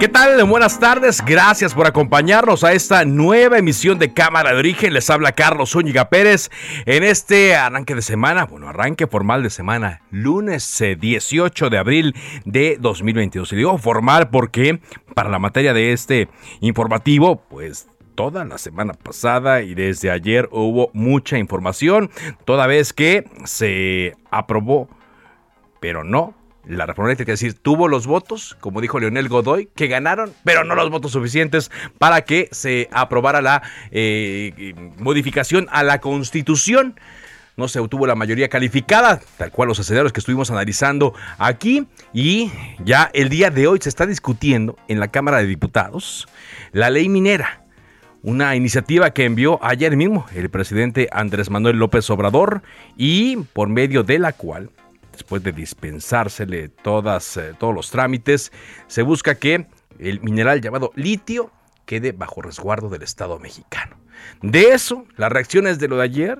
¿Qué tal? Buenas tardes, gracias por acompañarnos a esta nueva emisión de Cámara de Origen. Les habla Carlos Zúñiga Pérez en este arranque de semana, bueno, arranque formal de semana, lunes 18 eh, de abril de 2022. Y digo formal porque para la materia de este informativo, pues toda la semana pasada y desde ayer hubo mucha información, toda vez que se aprobó, pero no la reforma eléctrica, es decir, tuvo los votos, como dijo Leonel Godoy, que ganaron, pero no los votos suficientes para que se aprobara la eh, modificación a la Constitución. No se obtuvo la mayoría calificada, tal cual los escenarios que estuvimos analizando aquí. Y ya el día de hoy se está discutiendo en la Cámara de Diputados la ley minera. Una iniciativa que envió ayer mismo el presidente Andrés Manuel López Obrador y por medio de la cual después de dispensársele todas, eh, todos los trámites, se busca que el mineral llamado litio quede bajo resguardo del Estado mexicano. De eso, las reacciones de lo de ayer,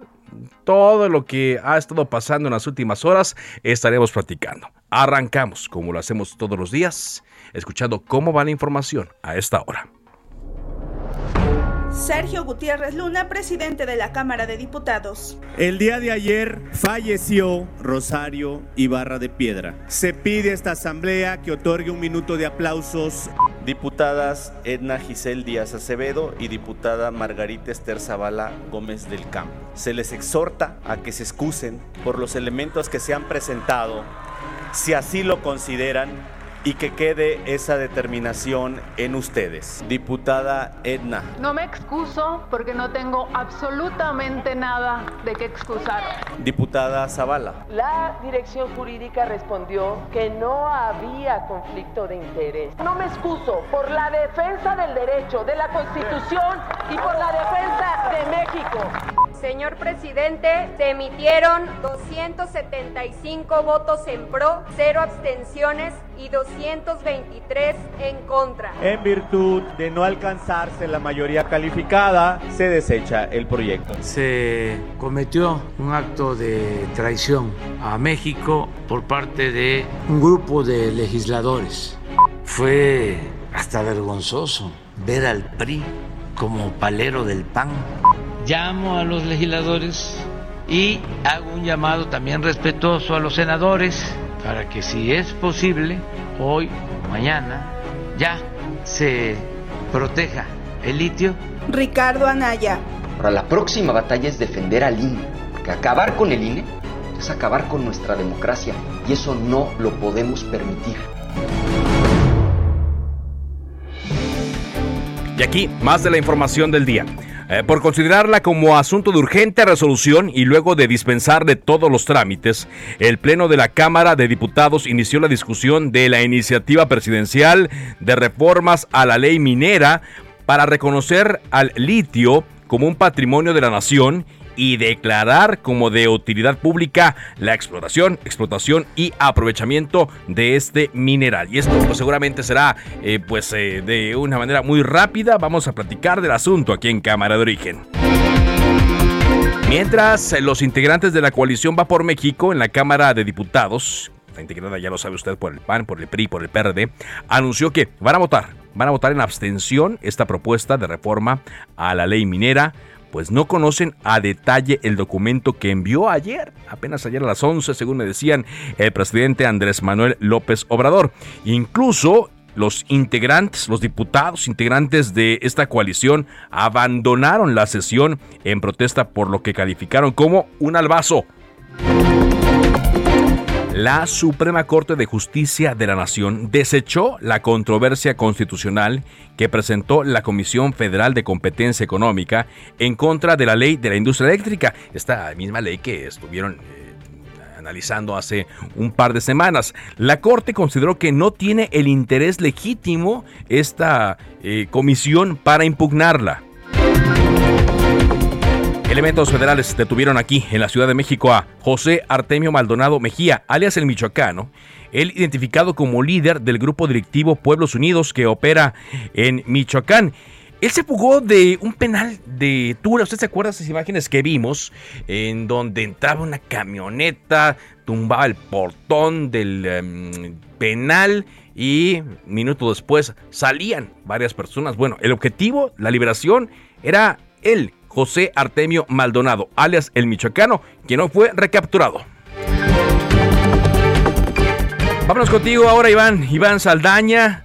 todo lo que ha estado pasando en las últimas horas, estaremos platicando. Arrancamos, como lo hacemos todos los días, escuchando cómo va la información a esta hora. Sergio Gutiérrez Luna, presidente de la Cámara de Diputados. El día de ayer falleció Rosario Ibarra de Piedra. Se pide a esta asamblea que otorgue un minuto de aplausos. Diputadas Edna Giselle Díaz Acevedo y diputada Margarita Esther Zavala Gómez del Campo. Se les exhorta a que se excusen por los elementos que se han presentado, si así lo consideran, y que quede esa determinación en ustedes. Diputada Edna. No me excuso porque no tengo absolutamente nada de qué excusar. Diputada Zavala. La dirección jurídica respondió que no había conflicto de interés. No me excuso por la defensa del derecho, de la Constitución y por la defensa de México. Señor presidente, se emitieron 275 votos en pro, cero abstenciones y 223 en contra. En virtud de no alcanzarse la mayoría calificada, se desecha el proyecto. Se cometió un acto de traición a México por parte de un grupo de legisladores. Fue hasta vergonzoso ver al PRI como palero del PAN llamo a los legisladores y hago un llamado también respetuoso a los senadores para que si es posible, hoy o mañana, ya se proteja el litio. Ricardo Anaya. Ahora la próxima batalla es defender al INE, porque acabar con el INE es acabar con nuestra democracia y eso no lo podemos permitir. Y aquí, más de la información del día. Eh, por considerarla como asunto de urgente resolución y luego de dispensar de todos los trámites, el Pleno de la Cámara de Diputados inició la discusión de la iniciativa presidencial de reformas a la ley minera para reconocer al litio como un patrimonio de la nación y declarar como de utilidad pública la explotación, explotación y aprovechamiento de este mineral. Y esto pues, seguramente será eh, pues eh, de una manera muy rápida. Vamos a platicar del asunto aquí en Cámara de Origen. Mientras eh, los integrantes de la coalición Va por México en la Cámara de Diputados, la integrada ya lo sabe usted por el PAN, por el PRI, por el PRD, anunció que van a votar, van a votar en abstención esta propuesta de reforma a la ley minera pues no conocen a detalle el documento que envió ayer, apenas ayer a las 11, según me decían el presidente Andrés Manuel López Obrador. Incluso los integrantes, los diputados integrantes de esta coalición abandonaron la sesión en protesta por lo que calificaron como un albazo. La Suprema Corte de Justicia de la Nación desechó la controversia constitucional que presentó la Comisión Federal de Competencia Económica en contra de la ley de la industria eléctrica, esta misma ley que estuvieron eh, analizando hace un par de semanas. La Corte consideró que no tiene el interés legítimo esta eh, comisión para impugnarla. Elementos federales detuvieron aquí en la Ciudad de México a José Artemio Maldonado Mejía, alias el Michoacano, él identificado como líder del grupo directivo Pueblos Unidos que opera en Michoacán. Él se fugó de un penal de Tura. ¿Usted se acuerda de esas imágenes que vimos? En donde entraba una camioneta, tumbaba el portón del em, penal y minuto después salían varias personas. Bueno, el objetivo, la liberación, era él, José Artemio Maldonado, alias el Michoacano, quien no fue recapturado. Vámonos contigo ahora, Iván. Iván Saldaña,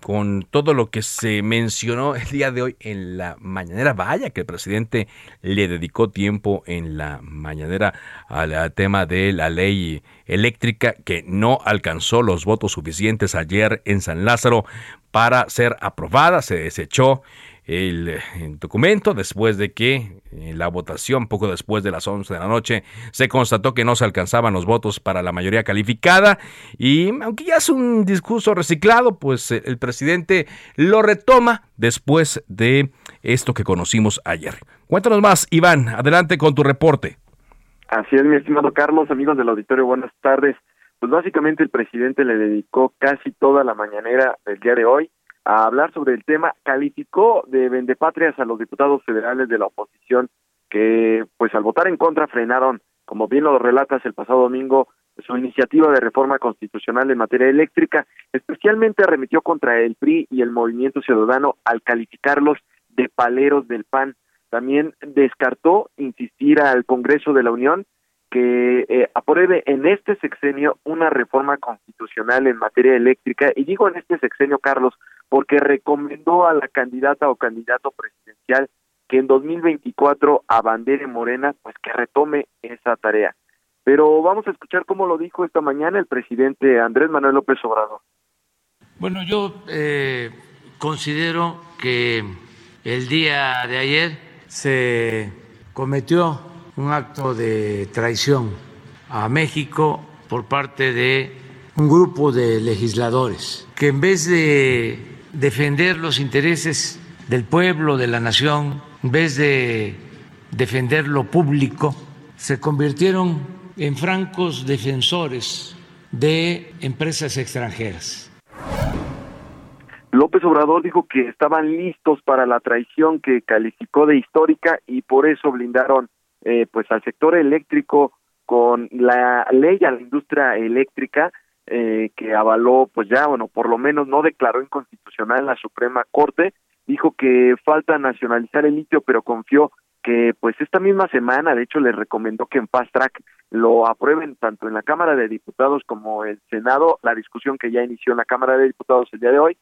con todo lo que se mencionó el día de hoy en la mañanera. Vaya que el presidente le dedicó tiempo en la mañanera al tema de la ley eléctrica que no alcanzó los votos suficientes ayer en San Lázaro para ser aprobada. Se desechó el, eh, documento después de que en la votación, poco después de las 11 de la noche, se constató que no se alcanzaban los votos para la mayoría calificada y aunque ya es un discurso reciclado, pues eh, el presidente lo retoma después de esto que conocimos ayer. Cuéntanos más, Iván, adelante con tu reporte. Así es, mi estimado Carlos, amigos del auditorio, buenas tardes. Pues básicamente el presidente le dedicó casi toda la mañanera del día de hoy a hablar sobre el tema, calificó de vendepatrias a los diputados federales de la oposición que, pues al votar en contra, frenaron, como bien lo relatas el pasado domingo, su iniciativa de reforma constitucional en materia eléctrica, especialmente arremetió contra el PRI y el Movimiento Ciudadano al calificarlos de paleros del PAN. También descartó insistir al Congreso de la Unión que eh, apruebe en este sexenio una reforma constitucional en materia eléctrica, y digo en este sexenio, Carlos, porque recomendó a la candidata o candidato presidencial que en 2024 abandere Morena, pues que retome esa tarea. Pero vamos a escuchar cómo lo dijo esta mañana el presidente Andrés Manuel López Obrador. Bueno, yo eh, considero que el día de ayer se cometió un acto de traición a México por parte de un grupo de legisladores que en vez de defender los intereses del pueblo, de la nación, en vez de defender lo público, se convirtieron en francos defensores de empresas extranjeras. López Obrador dijo que estaban listos para la traición que calificó de histórica y por eso blindaron eh, pues al sector eléctrico con la ley a la industria eléctrica eh, que avaló pues ya bueno por lo menos no declaró inconstitucional la Suprema Corte dijo que falta nacionalizar el litio pero confió que pues esta misma semana de hecho le recomendó que en fast track lo aprueben tanto en la Cámara de Diputados como el Senado. La discusión que ya inició en la Cámara de Diputados el día de hoy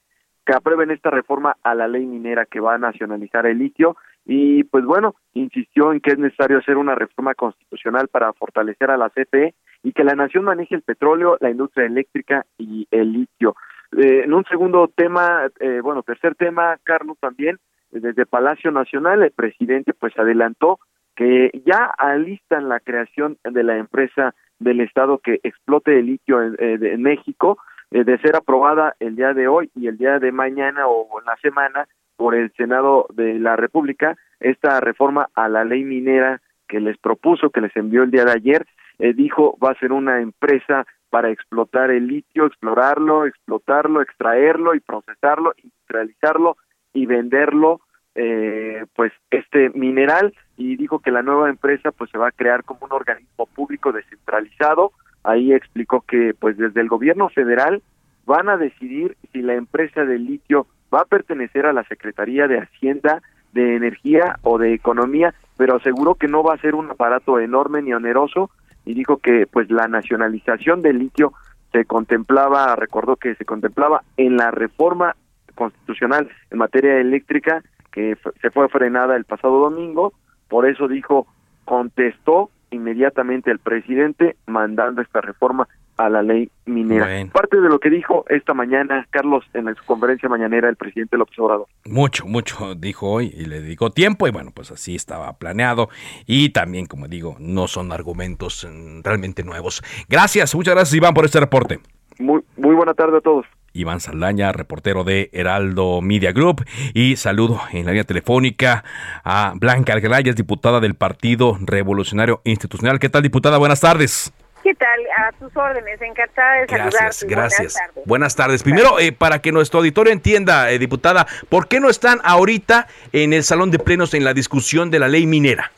que aprueben esta reforma a la ley minera que va a nacionalizar el litio y pues bueno, insistió en que es necesario hacer una reforma constitucional para fortalecer a la CFE y que la nación maneje el petróleo, la industria eléctrica y el litio. Eh, en un segundo tema, eh, bueno, tercer tema, Carlos, también, desde Palacio Nacional, el presidente pues adelantó que ya alistan la creación de la empresa del Estado que explote el litio en, eh, en México, de ser aprobada el día de hoy y el día de mañana o en la semana, por el Senado de la República esta reforma a la ley minera que les propuso, que les envió el día de ayer, eh, dijo va a ser una empresa para explotar el litio, explorarlo, explotarlo, extraerlo y procesarlo, industrializarlo y venderlo, eh, pues este mineral y dijo que la nueva empresa pues se va a crear como un organismo público descentralizado. Ahí explicó que pues desde el gobierno federal van a decidir si la empresa de litio va a pertenecer a la Secretaría de Hacienda, de Energía o de Economía, pero aseguró que no va a ser un aparato enorme ni oneroso y dijo que pues la nacionalización del litio se contemplaba, recordó que se contemplaba en la reforma constitucional en materia eléctrica que se fue frenada el pasado domingo, por eso dijo, contestó inmediatamente el presidente mandando esta reforma a la ley minera. Parte de lo que dijo esta mañana Carlos en su conferencia mañanera el presidente López Obrador. Mucho, mucho dijo hoy y le dedicó tiempo y bueno, pues así estaba planeado y también, como digo, no son argumentos mm, realmente nuevos. Gracias, muchas gracias Iván por este reporte. Muy, muy buena tarde a todos. Iván Saldaña, reportero de Heraldo Media Group. Y saludo en la línea telefónica a Blanca Algelaya, diputada del Partido Revolucionario Institucional. ¿Qué tal, diputada? Buenas tardes. ¿Qué tal? A tus órdenes, encantada de Gracias, gracias. Buenas tardes. Buenas tardes. Primero, eh, para que nuestro auditorio entienda, eh, diputada, ¿por qué no están ahorita en el salón de plenos en la discusión de la ley minera?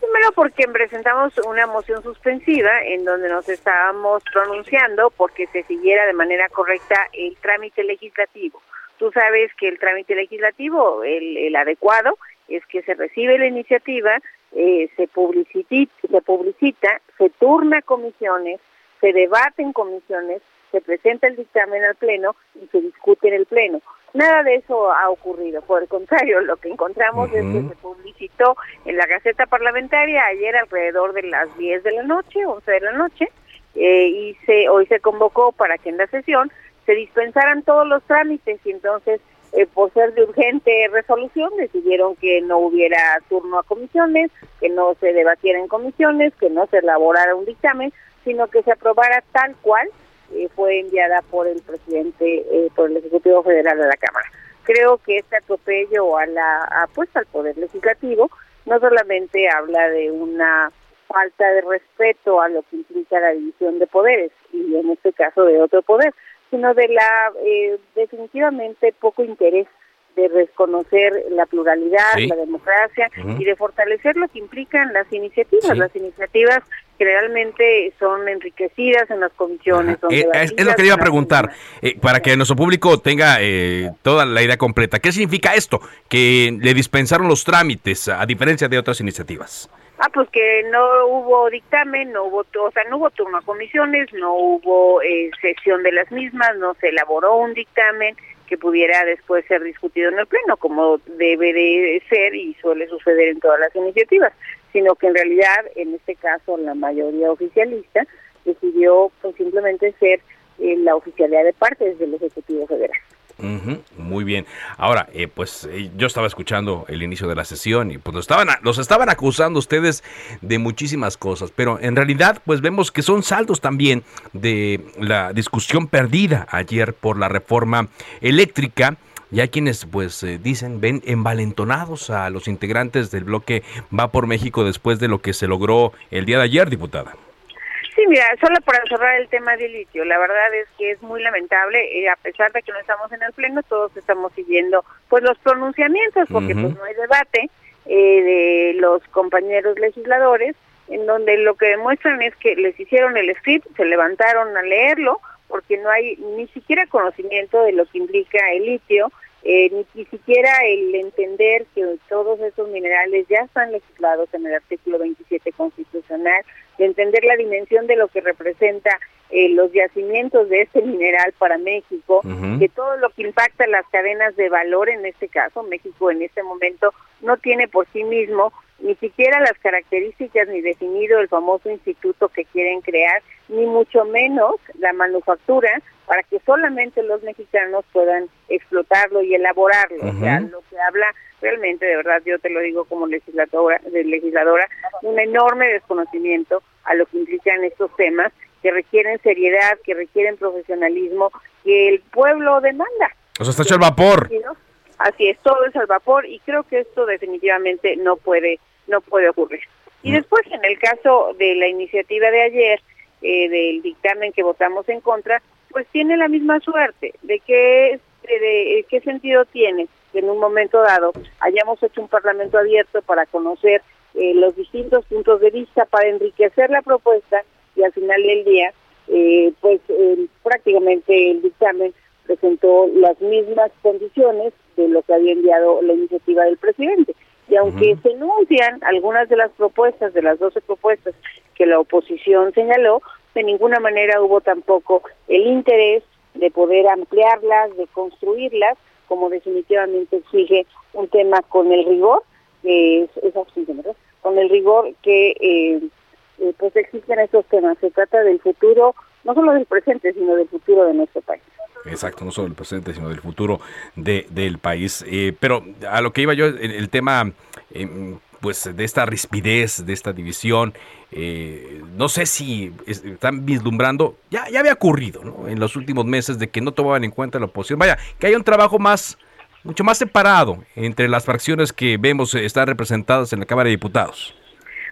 Primero porque presentamos una moción suspensiva en donde nos estábamos pronunciando porque se siguiera de manera correcta el trámite legislativo. Tú sabes que el trámite legislativo, el, adecuado, es que se recibe la iniciativa, eh, se, publicita, se publicita, se turna comisiones, se debate en comisiones, se presenta el dictamen al Pleno y se discute en el Pleno. Nada de eso ha ocurrido, por el contrario, lo que encontramos es que se publicitó en la Gaceta Parlamentaria ayer alrededor de las 10 de la noche, 11 de la noche, eh, y se, hoy se convocó para que en la sesión se dispensaran todos los trámites y entonces eh, por ser de urgente resolución decidieron que no hubiera turno a comisiones, que no se debatiera en comisiones, que no se elaborara un dictamen, sino que se aprobara tal cual eh, fue enviada por el presidente, eh, por el Ejecutivo Federal de la Cámara. Creo que este atropello a la apuesta al Poder Legislativo no solamente habla de una falta de respeto a lo que implica la división de poderes y en este caso de otro poder, sino de la eh, definitivamente poco interés de reconocer la pluralidad, la democracia y de fortalecer lo que implican las iniciativas. Las iniciativas que realmente son enriquecidas en las comisiones. Eh, es, lo que iba a preguntar, eh, para que nuestro público tenga eh, toda la idea completa. ¿Qué significa esto? Que le dispensaron los trámites, a diferencia de otras iniciativas. Ah, pues que no hubo dictamen, no hubo, o sea, no hubo turno a comisiones, no hubo sesión de las mismas, no se elaboró un dictamen, que pudiera después ser discutido en el Pleno, como debe de ser y suele suceder en todas las iniciativas, sino que en realidad, en este caso, la mayoría oficialista decidió pues, simplemente ser eh, la oficialidad de partes del Ejecutivo Federal muy bien. Ahora, eh, pues eh, yo estaba escuchando el inicio de la sesión y pues los estaban, los estaban acusando ustedes de muchísimas cosas, pero en realidad pues vemos que son saldos también de la discusión perdida ayer por la reforma eléctrica. Y hay quienes pues eh, dicen, ven envalentonados a los integrantes del bloque Va por México después de lo que se logró el día de ayer, diputada. Sí, mira, solo para cerrar el tema del litio, la verdad es que es muy lamentable, eh, a pesar de que no estamos en el pleno, todos estamos siguiendo pues los pronunciamientos, porque pues no hay debate eh, de los compañeros legisladores, en donde lo que demuestran es que les hicieron el script, se levantaron a leerlo, porque no hay ni siquiera conocimiento de lo que implica el litio, eh, ni, siquiera el entender que todos esos minerales ya están legislados en el artículo 27 constitucional, de entender la dimensión de lo que representa eh, los yacimientos de este mineral para México, que todo lo que impacta las cadenas de valor en este caso, México en este momento no tiene por sí mismo ni siquiera las características ni definido el famoso instituto que quieren crear, ni mucho menos la manufactura para que solamente los mexicanos puedan explotarlo y elaborarlo. O sea, lo que habla realmente, de verdad, yo te lo digo como legisladora, de legisladora, un enorme desconocimiento a lo que implican estos temas que requieren seriedad, que requieren profesionalismo, que el pueblo demanda. O sea, está hecho al vapor. Así es, todo es al vapor y creo que esto definitivamente no puede no puede ocurrir. Y mm. después, en el caso de la iniciativa de ayer, eh, del dictamen que votamos en contra, pues tiene la misma suerte. ¿De qué, de, qué sentido tiene que en un momento dado hayamos hecho un parlamento abierto para conocer eh, los distintos puntos de vista, para enriquecer la propuesta y al final del día, eh, pues prácticamente el dictamen presentó las mismas condiciones de lo que había enviado la iniciativa del presidente. Y aunque se enuncian algunas de las propuestas, de las 12 propuestas que la oposición señaló, de ninguna manera hubo tampoco el interés de poder ampliarlas, de construirlas, como definitivamente exige un tema con el rigor, que es, es con el rigor que eh, eh, pues existen estos temas. Se trata del futuro, no solo del presente, sino del futuro de nuestro país. Exacto, no solo del presente, sino del futuro de, del país. Eh, pero a lo que iba yo, el, el tema em, pues de esta rispidez, de esta división, eh, no sé si están vislumbrando, ya, ya había ocurrido ¿no? en los últimos meses de que no tomaban en cuenta la oposición. Vaya, que haya un trabajo más, mucho más separado entre las fracciones que vemos están representadas en la Cámara de Diputados.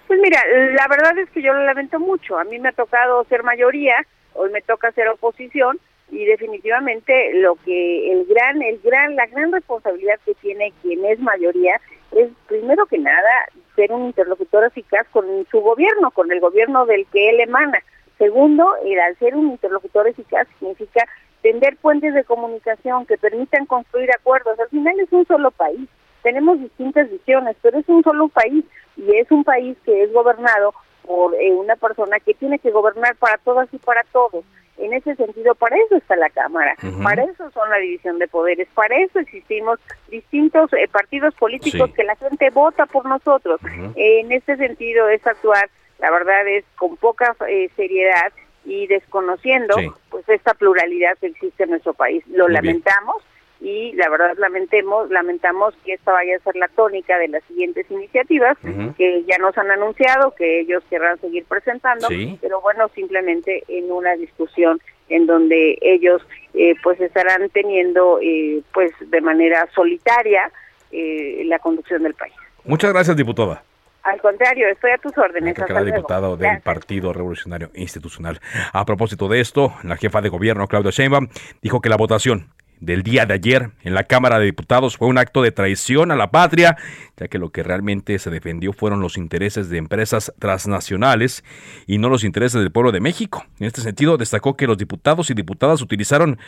Pues mira, la verdad es que yo lo lamento mucho. A mí me ha tocado ser mayoría, hoy me toca ser oposición y definitivamente lo que el gran, el gran, la gran responsabilidad que tiene quien es mayoría es primero que nada ser un interlocutor eficaz con su gobierno, con el gobierno del que él emana. Segundo, el al ser un interlocutor eficaz significa tender puentes de comunicación que permitan construir acuerdos. Al final es un solo país. Tenemos distintas visiones, pero es un solo país y es un país que es gobernado por eh, una persona que tiene que gobernar para todas y para todos. En ese sentido, para eso está la Cámara, para eso son la división de poderes, para eso existimos distintos eh, partidos políticos que la gente vota por nosotros. en ese sentido es actuar, la verdad es con poca eh, seriedad y desconociendo pues esta pluralidad que existe en nuestro país. Lo lamentamos, y la verdad lamentemos, lamentamos que esta vaya a ser la tónica de las siguientes iniciativas que ya nos han anunciado que ellos querrán seguir presentando, pero bueno, simplemente en una discusión en donde ellos eh, pues estarán teniendo eh, pues de manera solitaria eh, la conducción del país. Muchas gracias, diputada. Al contrario, estoy a tus órdenes. Hasta diputado del Partido Revolucionario Institucional. A propósito de esto, la jefa de gobierno, Claudia Sheinbaum, dijo que la votación del día de ayer en la Cámara de Diputados fue un acto de traición a la patria, ya que lo que realmente se defendió fueron los intereses de empresas transnacionales y no los intereses del pueblo de México. En este sentido, destacó que los diputados y diputadas utilizaron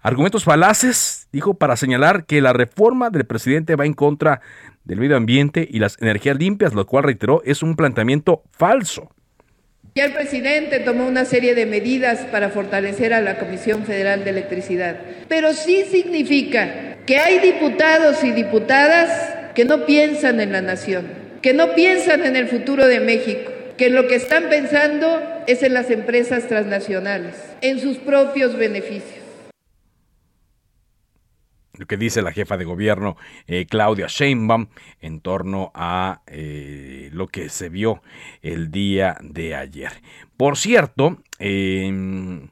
argumentos falaces, dijo, para señalar que la reforma del presidente va en contra del medio ambiente y las energías limpias, lo cual reiteró es un planteamiento falso. Ya el presidente tomó una serie de medidas para fortalecer a la Comisión Federal de Electricidad, pero sí significa que hay diputados y diputadas que no piensan en la nación, que no piensan en el futuro de México, que lo que están pensando es en las empresas transnacionales, en sus propios beneficios lo que dice la jefa de gobierno eh, Claudia Sheinbaum en torno a eh, lo que se vio el día de ayer. Por cierto, en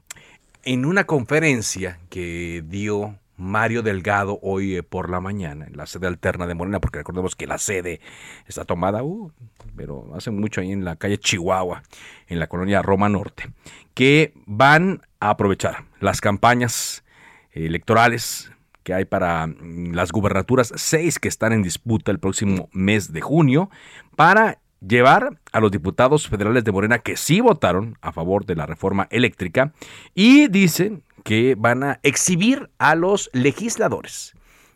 una conferencia que dio Mario Delgado hoy eh, por la mañana en la sede alterna de Morena, porque recordemos que la sede está tomada, uh, pero hace mucho ahí en la calle Chihuahua, en la colonia Roma Norte, que van a aprovechar las campañas electorales que hay para mm, las gubernaturas, seis que están en disputa el próximo mes de junio, para llevar a los diputados federales de Morena que sí votaron a favor de la reforma eléctrica y dicen que van a exhibir a los legisladores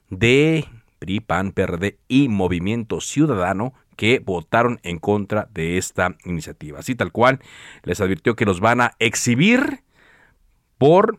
de PRI, PAN, PRD y Movimiento Ciudadano que votaron en contra de esta iniciativa. Así tal cual, les advirtió que los van a exhibir por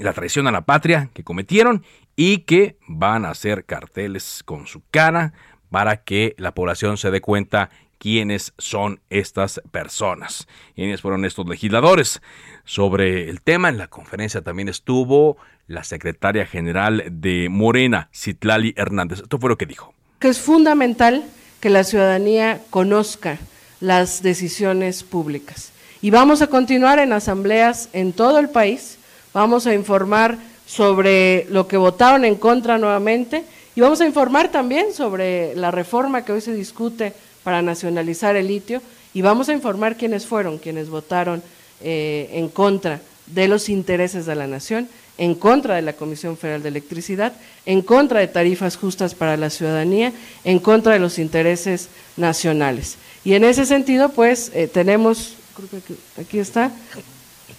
la traición a la patria que cometieron y que van a hacer carteles con su cara para que la población se dé cuenta quiénes son estas personas, quiénes fueron estos legisladores. Sobre el tema, en la conferencia también estuvo la secretaria general de Morena, Citlali Hernández. Esto fue lo que dijo. Que es fundamental que la ciudadanía conozca las decisiones públicas. Y vamos a continuar en asambleas en todo el país vamos a informar sobre lo que votaron en contra nuevamente y vamos a informar también sobre la reforma que hoy se discute para nacionalizar el litio y vamos a informar quiénes fueron quienes votaron eh, en contra de los intereses de la nación, en contra de la Comisión Federal de Electricidad, en contra de tarifas justas para la ciudadanía, en contra de los intereses nacionales. Y en ese sentido, pues, eh, tenemos, creo que aquí está,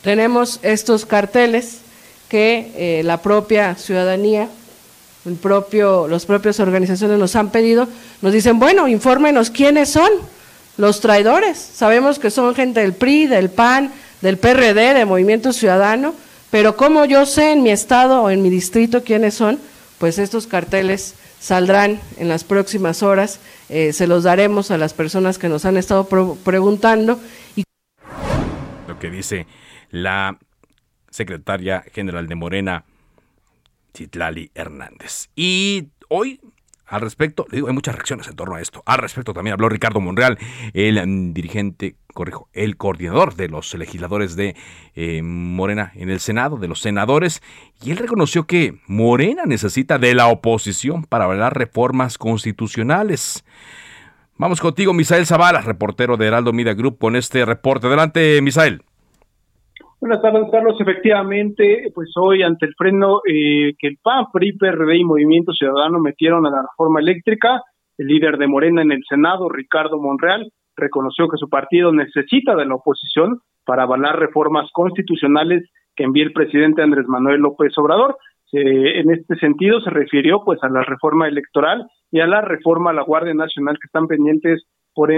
tenemos estos carteles que eh, la propia ciudadanía, el propio, los propios organizaciones nos han pedido, nos dicen, bueno, infórmenos quiénes son los traidores. Sabemos que son gente del PRI, del PAN, del PRD, de Movimiento Ciudadano, pero como yo sé en mi estado o en mi distrito quiénes son, pues estos carteles saldrán en las próximas horas, eh, se los daremos a las personas que nos han estado preguntando. Lo que dice la secretaria general de Morena, Chitlali Hernández. Y hoy al respecto, le digo, hay muchas reacciones en torno a esto. Al respecto también habló Ricardo Monreal, el mm, dirigente, corrijo, el coordinador de los legisladores de eh, Morena en el Senado, de los senadores, y él reconoció que Morena necesita de la oposición para hablar reformas constitucionales. Vamos contigo, Misael Zavala, reportero de Heraldo Media Group, con este reporte. Adelante, Misael. Buenas tardes, Carlos. Efectivamente, pues hoy ante el freno eh, que el PAN, PRI, PRD y Movimiento Ciudadano metieron a la reforma eléctrica, el líder de Morena en el Senado, Ricardo Monreal, reconoció que su partido necesita de la oposición para avalar reformas constitucionales que envíe el presidente Andrés Manuel López Obrador. en este sentido se refirió pues a la reforma electoral y a la reforma a la Guardia Nacional que están pendientes por,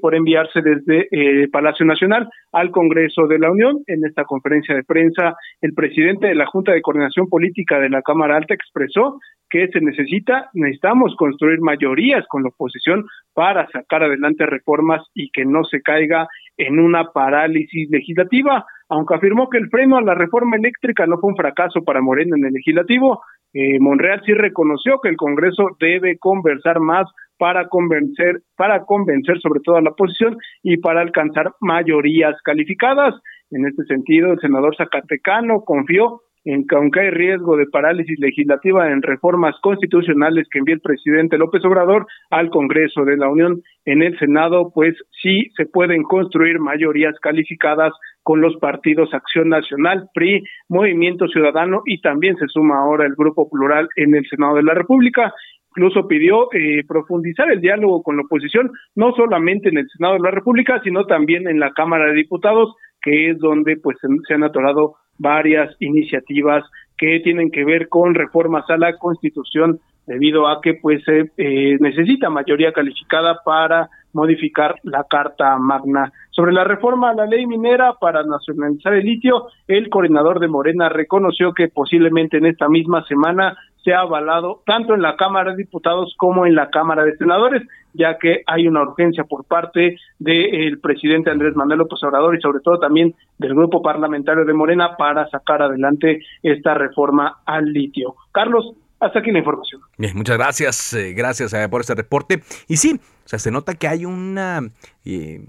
por enviarse desde eh, Palacio Nacional al Congreso de la Unión. En esta conferencia de prensa, el presidente de la Junta de Coordinación Política de la Cámara Alta expresó que se necesita, necesitamos construir mayorías con la oposición para sacar adelante reformas y que no se caiga en una parálisis legislativa, aunque afirmó que el freno a la reforma eléctrica no fue un fracaso para Morena en el legislativo, eh, Monreal sí reconoció que el Congreso debe conversar más para convencer, para convencer sobre todo a la oposición y para alcanzar mayorías calificadas. En este sentido, el senador Zacatecano confió en que aunque hay riesgo de parálisis legislativa en reformas constitucionales que envíe el presidente López Obrador al Congreso de la Unión en el Senado, pues sí se pueden construir mayorías calificadas con los partidos Acción Nacional, PRI, Movimiento Ciudadano y también se suma ahora el Grupo Plural en el Senado de la República incluso pidió eh, profundizar el diálogo con la oposición, no solamente en el Senado de la República, sino también en la Cámara de Diputados, que es donde pues se han atorado varias iniciativas que tienen que ver con reformas a la Constitución debido a que pues se eh, necesita mayoría calificada para modificar la Carta Magna. Sobre la reforma a la ley minera para nacionalizar el litio, el coordinador de Morena reconoció que posiblemente en esta misma semana se ha avalado tanto en la Cámara de Diputados como en la Cámara de Senadores, ya que hay una urgencia por parte del presidente Andrés Manuel López Obrador y sobre todo también del grupo parlamentario de Morena para sacar adelante esta reforma al litio. Carlos, hasta aquí la información. Bien, muchas gracias, eh, gracias eh, por este reporte. Y sí, o sea, se nota que hay una eh,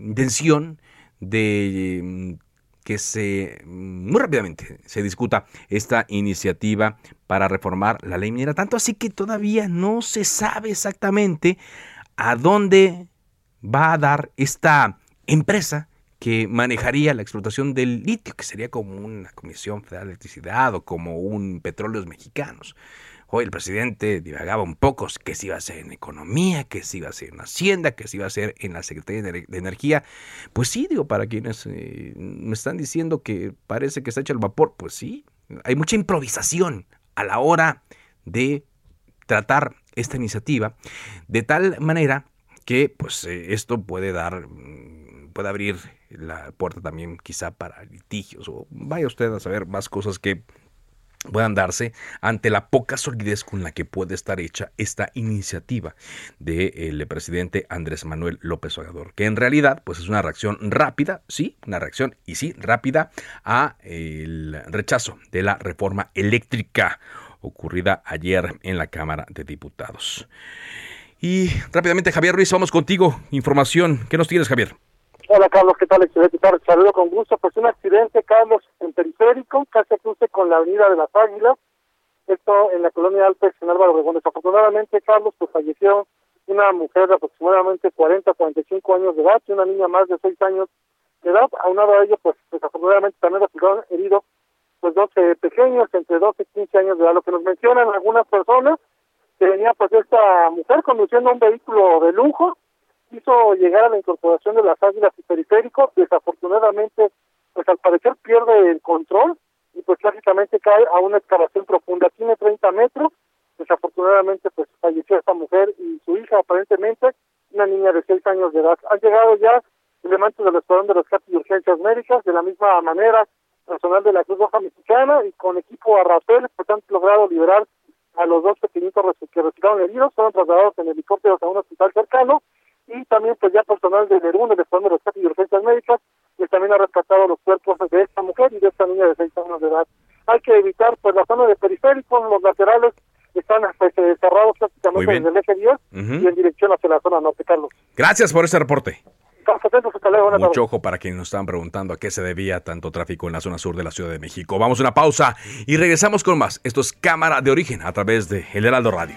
intención de que se muy rápidamente se discuta esta iniciativa para reformar la ley minera, tanto así que todavía no se sabe exactamente a dónde va a dar esta empresa que manejaría la explotación del litio, que sería como una Comisión Federal de Electricidad o como un Petróleos Mexicanos. Hoy el presidente divagaba un poco que se iba a hacer en economía, que se iba a hacer en Hacienda, que se iba a hacer en la Secretaría de Energía. Pues sí, digo, para quienes eh, me están diciendo que parece que está hecho el vapor, pues sí, hay mucha improvisación a la hora de tratar esta iniciativa, de tal manera que pues eh, esto puede dar, mm, puede abrir la puerta también quizá para litigios o vaya usted a saber más cosas que puedan darse ante la poca solidez con la que puede estar hecha esta iniciativa del presidente Andrés Manuel López Obrador, que en realidad pues es una reacción rápida, sí, una reacción y sí, rápida a el rechazo de la reforma eléctrica ocurrida ayer en la Cámara de Diputados. Y rápidamente Javier Ruiz, vamos contigo, información, ¿qué nos tienes Javier? Hola Carlos, ¿qué tal? Excelente tarde. Saludo con gusto. Pues un accidente, Carlos, en periférico, casi cruce con la avenida de las Águilas. Esto en la colonia Alpes, en Álvaro Obregón. Desafortunadamente, Carlos, pues falleció una mujer de aproximadamente 40, 45 años de edad y una niña más de 6 años de edad. Aunado a ello, pues desafortunadamente también resultaron heridos pues 12 pequeños, entre 12 y 15 años de edad. Lo que nos mencionan algunas personas, que venía pues esta mujer conduciendo un vehículo de lujo, quiso llegar a la incorporación de las águilas y periférico, desafortunadamente, pues al parecer pierde el control y pues prácticamente cae a una excavación profunda, tiene 30 metros, desafortunadamente pues falleció esta mujer y su hija aparentemente, una niña de seis años de edad. Han llegado ya elementos del Escuadrón de Rescate y Urgencias Médicas, de la misma manera, personal de la Cruz Roja Mexicana y con equipo Arrapel, pues han logrado liberar a los dos pequeñitos que resultaron heridos, fueron trasladados en helicópteros a un hospital cercano y también pues ya personal de Nerún, del Escuadrón de Rescate y Urgencias Médicas, que también ha rescatado los cuerpos de esta mujer y de esta niña de seis años de edad. Hay que evitar pues la zona de periférico, los laterales están pues, eh, cerrados prácticamente desde el eje 10 y en dirección hacia la zona norte, Carlos. Gracias por ese reporte. Mucho ojo para quienes nos estaban preguntando a qué se debía tanto tráfico en la zona sur de la Ciudad de México. Vamos a una pausa y regresamos con más. Esto es Cámara de Origen a través de El Heraldo Radio.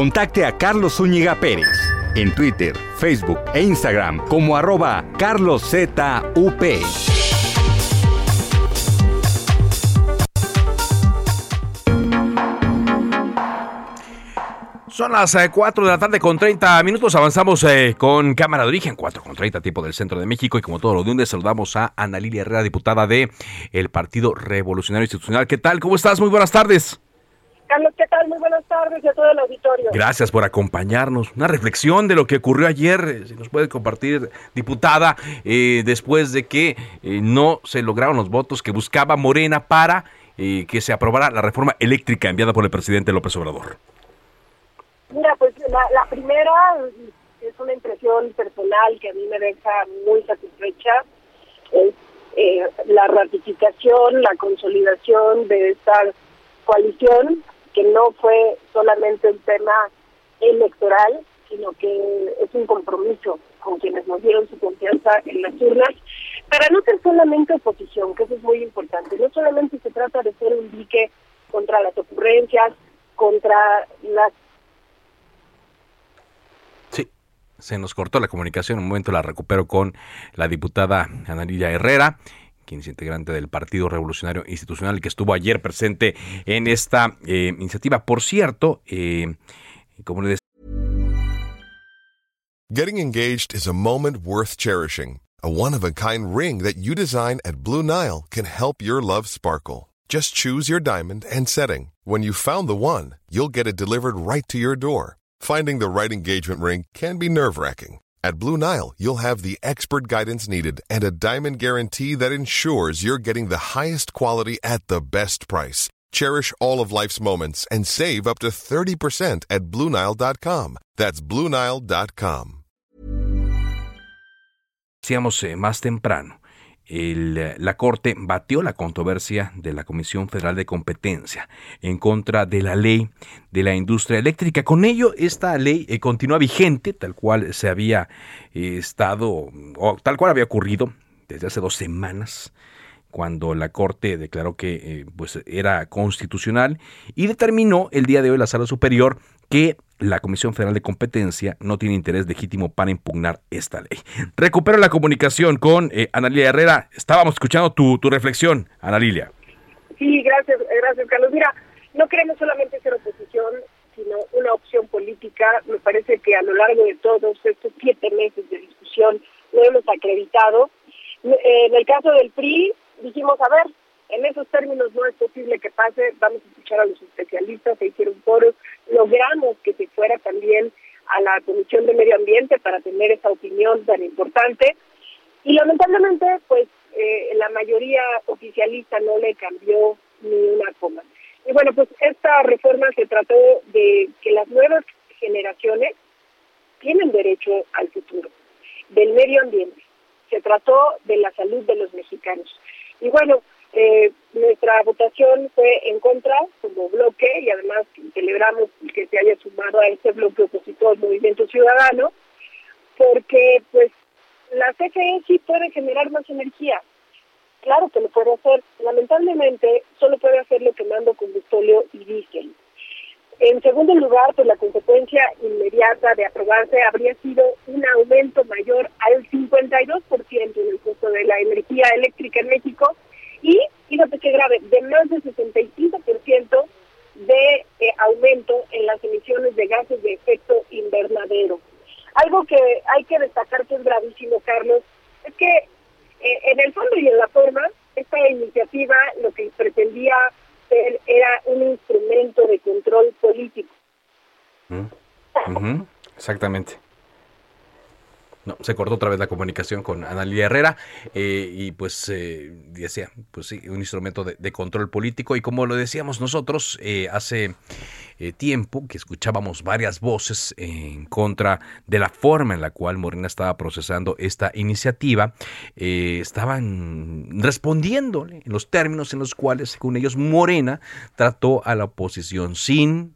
Contacte a Carlos Zúñiga Pérez en Twitter, Facebook e Instagram como arroba carloszup. Son las 4 de la tarde con 30 minutos. Avanzamos eh, con Cámara de Origen, 4 con 30, tipo del centro de México. Y como todo lo de un saludamos a Ana Lilia Herrera, diputada de el Partido Revolucionario Institucional. ¿Qué tal? ¿Cómo estás? Muy buenas tardes. Muy buenas tardes y a todo el auditorio. Gracias por acompañarnos. Una reflexión de lo que ocurrió ayer, eh, si nos puede compartir, diputada, eh, después de que eh, no se lograron los votos que buscaba Morena para eh, que se aprobara la reforma eléctrica enviada por el presidente López Obrador. Mira, pues la, la primera es una impresión personal que a mí me deja muy satisfecha. Es eh, la ratificación, la consolidación de esta coalición, que no fue solamente un tema electoral, sino que es un compromiso con quienes nos dieron su confianza en las urnas, para no ser solamente oposición, que eso es muy importante. No solamente se trata de ser un dique contra las ocurrencias, contra las se nos cortó la comunicación. Un momento la recupero con la diputada Analilla Herrera, integrante del Partido Revolucionario Institucional que estuvo ayer presente en esta eh, iniciativa. Por cierto, eh, como le decía, Getting engaged is a moment worth cherishing. A one of a kind ring that you design at Blue Nile can help your love sparkle. Just choose your diamond and setting. When you found the one, you'll get it delivered right to your door. Finding the right engagement ring can be nerve wracking. At Blue Nile, you'll have the expert guidance needed and a diamond guarantee that ensures you're getting the highest quality at the best price. Cherish all of life's moments and save up to 30% at BlueNile.com. That's BlueNile.com. decíamos eh, más temprano, la Corte batió la controversia de la Comisión Federal de Competencia en contra de la ley de la industria eléctrica. Con ello, esta ley eh, continúa vigente, tal cual se había eh, estado, o tal cual había ocurrido desde hace dos semanas cuando la Corte declaró que eh, pues era constitucional y determinó el día de hoy la Sala Superior que la Comisión Federal de Competencia no tiene interés legítimo para impugnar esta ley. Recupero la comunicación con eh, Ana Lilia Herrera. Estábamos escuchando tu, tu reflexión, Ana Lilia. Sí, gracias, gracias Carlos. Mira, no queremos solamente ser oposición, sino una opción política. Me parece que a lo largo de todos estos siete meses de discusión lo hemos acreditado. Eh, En el caso del PRI, dijimos, a ver, en esos términos no es posible que pase, vamos a escuchar a los especialistas, se hicieron foros, logramos que se fuera también a la Comisión de Medio Ambiente para tener esa opinión tan importante. Y lamentablemente, pues eh, la mayoría oficialista no le cambió ni una coma. Y bueno, pues esta reforma se trató de que las nuevas generaciones tienen derecho al futuro, del medio ambiente. Se trató de la salud de los mexicanos. Y bueno, eh, nuestra votación fue en contra como bloque y además celebramos que se haya sumado a este bloque opositor Movimiento Ciudadano, porque pues la CFE sí puede generar más energía. Claro que lo puede hacer. Lamentablemente solo puede hacerlo quemando combustóleo y diésel. En segundo lugar, pues la consecuencia inmediata de aprobarse habría sido un aumento mayor al 52% en el costo de la energía eléctrica en México y, fíjate qué grave, de más del 65% de eh, aumento en las emisiones de gases de efecto invernadero. Algo que hay que destacar que es gravísimo, Carlos, es que eh, en el fondo y en la forma, esta iniciativa lo que pretendía ser era un instrumento de control político. Exactamente. No, se cortó otra vez la comunicación con Analia Herrera eh, y pues eh, decía, pues sí, un instrumento de, control político. Y como lo decíamos nosotros eh, hace tiempo que escuchábamos varias voces en contra de la forma en la cual Morena estaba procesando esta iniciativa, estaban respondiéndole en los términos en los cuales, según ellos, Morena trató a la oposición sin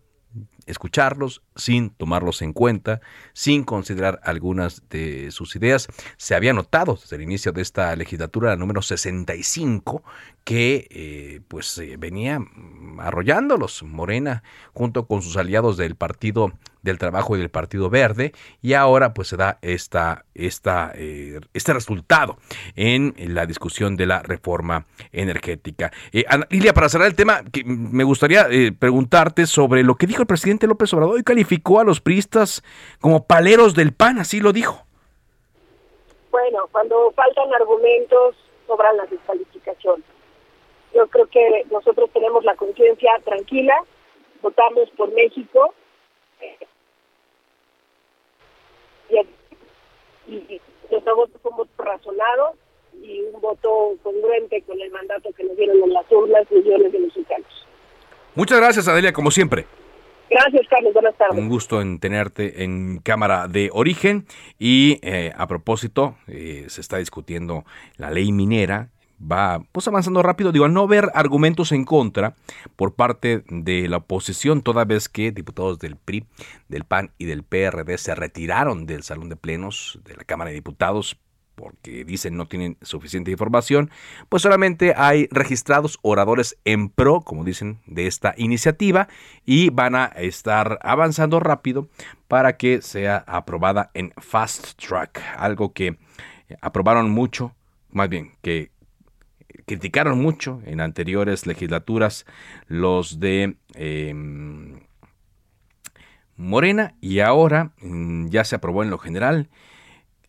escucharlos, sin tomarlos en cuenta, sin considerar algunas de sus ideas. Se había notado desde el inicio de esta legislatura, la número 65, que eh, pues eh, venía arrollándolos Morena junto con sus aliados del Partido del Trabajo y del Partido Verde y ahora pues se da esta, esta, eh, este resultado en la discusión de la reforma energética. Lilia, para cerrar el tema, que me gustaría preguntarte sobre lo que dijo el presidente López Obrador y calificó a los priistas como paleros del PAN, así lo dijo. Bueno, cuando faltan argumentos, sobran las descalificaciones. Yo creo que nosotros tenemos la conciencia tranquila, votamos por México y, nuestro voto fue un voto razonado y un voto congruente con el mandato que nos dieron en las urnas millones de mexicanos. Muchas gracias, Adelia, como siempre. Gracias, Carlos. Buenas tardes. Un gusto en tenerte en Cámara de Origen. Y eh, a propósito, eh, se está discutiendo la ley minera va pues avanzando rápido, digo, al no ver argumentos en contra por parte de la oposición, toda vez que diputados del PRI, del PAN y del PRD se retiraron del salón de plenos de la Cámara de Diputados porque dicen no tienen suficiente información, pues solamente hay registrados oradores en pro, como dicen, de esta iniciativa y van a estar avanzando rápido para que sea aprobada en fast track, algo que aprobaron mucho, más bien que criticaron mucho en anteriores legislaturas los de em, Morena y ahora mm, ya se aprobó en lo general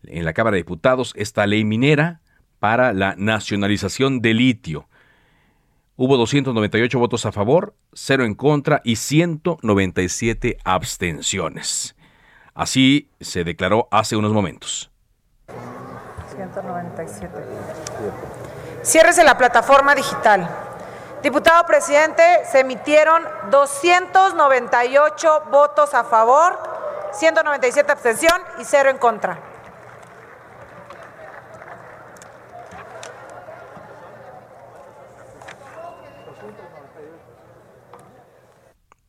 en la Cámara de Diputados esta ley minera para la nacionalización de litio. Hubo 298 votos a favor, 0 en contra y 197 abstenciones. Así se declaró hace unos momentos. 197. Cierres la plataforma digital. Diputado presidente, se emitieron 298 votos a favor, 197 abstención y 0 en contra.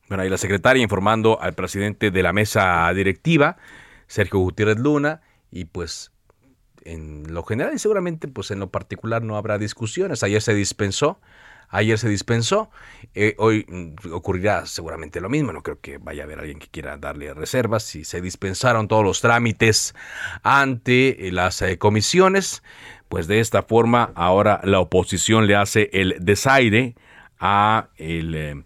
Bueno, ahí la secretaria informando al presidente de la mesa directiva, Sergio Gutiérrez Luna, y pues en lo general y seguramente pues en lo particular no habrá discusiones. Ayer se dispensó, ayer se dispensó, eh, hoy mm, ocurrirá seguramente lo mismo, no creo que vaya a haber alguien que quiera darle reservas, si se dispensaron todos los trámites ante eh, las eh, comisiones, pues de esta forma ahora la oposición le hace el desaire a el